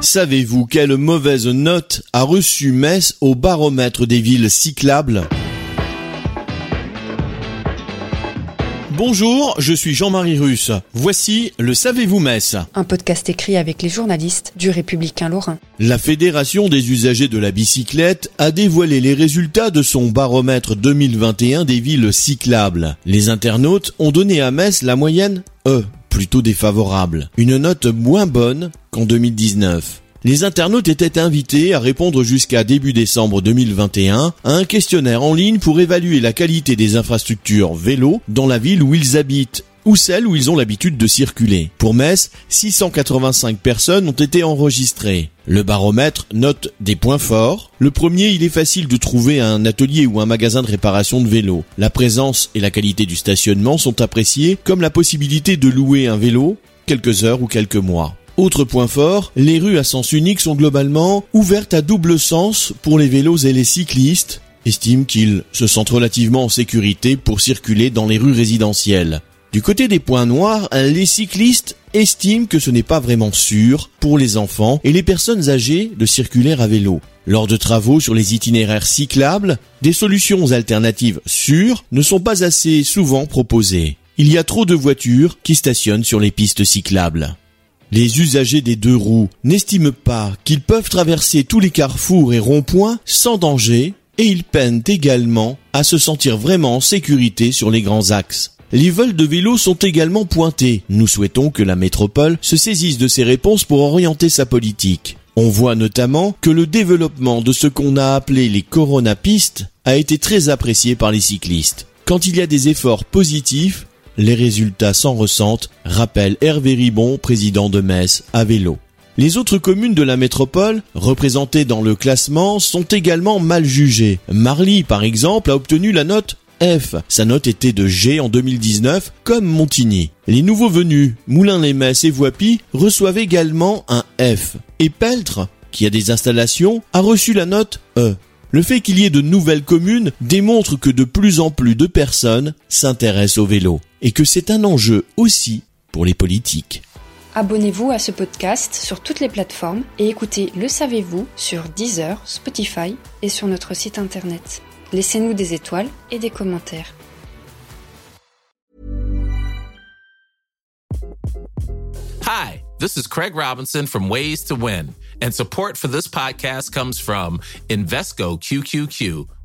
Savez-vous quelle mauvaise note a reçu Metz au baromètre des villes cyclables? Bonjour, je suis Jean-Marie Russe. Voici le Savez-vous Metz Un podcast écrit avec les journalistes du Républicain Lorrain. La Fédération des usagers de la bicyclette a dévoilé les résultats de son baromètre 2021 des villes cyclables. Les internautes ont donné à Metz la moyenne E, plutôt défavorable, une note moins bonne qu'en 2019. Les internautes étaient invités à répondre jusqu'à début décembre 2021 à un questionnaire en ligne pour évaluer la qualité des infrastructures vélo dans la ville où ils habitent ou celle où ils ont l'habitude de circuler. Pour Metz, 685 personnes ont été enregistrées. Le baromètre note des points forts. Le premier, il est facile de trouver un atelier ou un magasin de réparation de vélo. La présence et la qualité du stationnement sont appréciées comme la possibilité de louer un vélo quelques heures ou quelques mois. Autre point fort, les rues à sens unique sont globalement ouvertes à double sens pour les vélos et les cyclistes, estiment qu'ils se sentent relativement en sécurité pour circuler dans les rues résidentielles. Du côté des points noirs, les cyclistes estiment que ce n'est pas vraiment sûr pour les enfants et les personnes âgées de circuler à vélo. Lors de travaux sur les itinéraires cyclables, des solutions alternatives sûres ne sont pas assez souvent proposées. Il y a trop de voitures qui stationnent sur les pistes cyclables. Les usagers des deux roues n'estiment pas qu'ils peuvent traverser tous les carrefours et ronds-points sans danger et ils peinent également à se sentir vraiment en sécurité sur les grands axes. Les vols de vélos sont également pointés. Nous souhaitons que la métropole se saisisse de ces réponses pour orienter sa politique. On voit notamment que le développement de ce qu'on a appelé les coronapistes a été très apprécié par les cyclistes. Quand il y a des efforts positifs, les résultats s'en ressentent, rappelle Hervé Ribon, président de Metz, à vélo. Les autres communes de la métropole, représentées dans le classement, sont également mal jugées. Marly, par exemple, a obtenu la note F. Sa note était de G en 2019, comme Montigny. Les nouveaux venus, Moulins-les-Metz et Voipy, reçoivent également un F. Et Peltre, qui a des installations, a reçu la note E. Le fait qu'il y ait de nouvelles communes démontre que de plus en plus de personnes s'intéressent au vélo et que c'est un enjeu aussi pour les politiques. Abonnez-vous à ce podcast sur toutes les plateformes et écoutez Le Savez-vous sur Deezer, Spotify et sur notre site internet. Laissez-nous des étoiles et des commentaires. Hi, this is Craig Robinson from Ways to Win, and support for this podcast comes from Invesco QQQ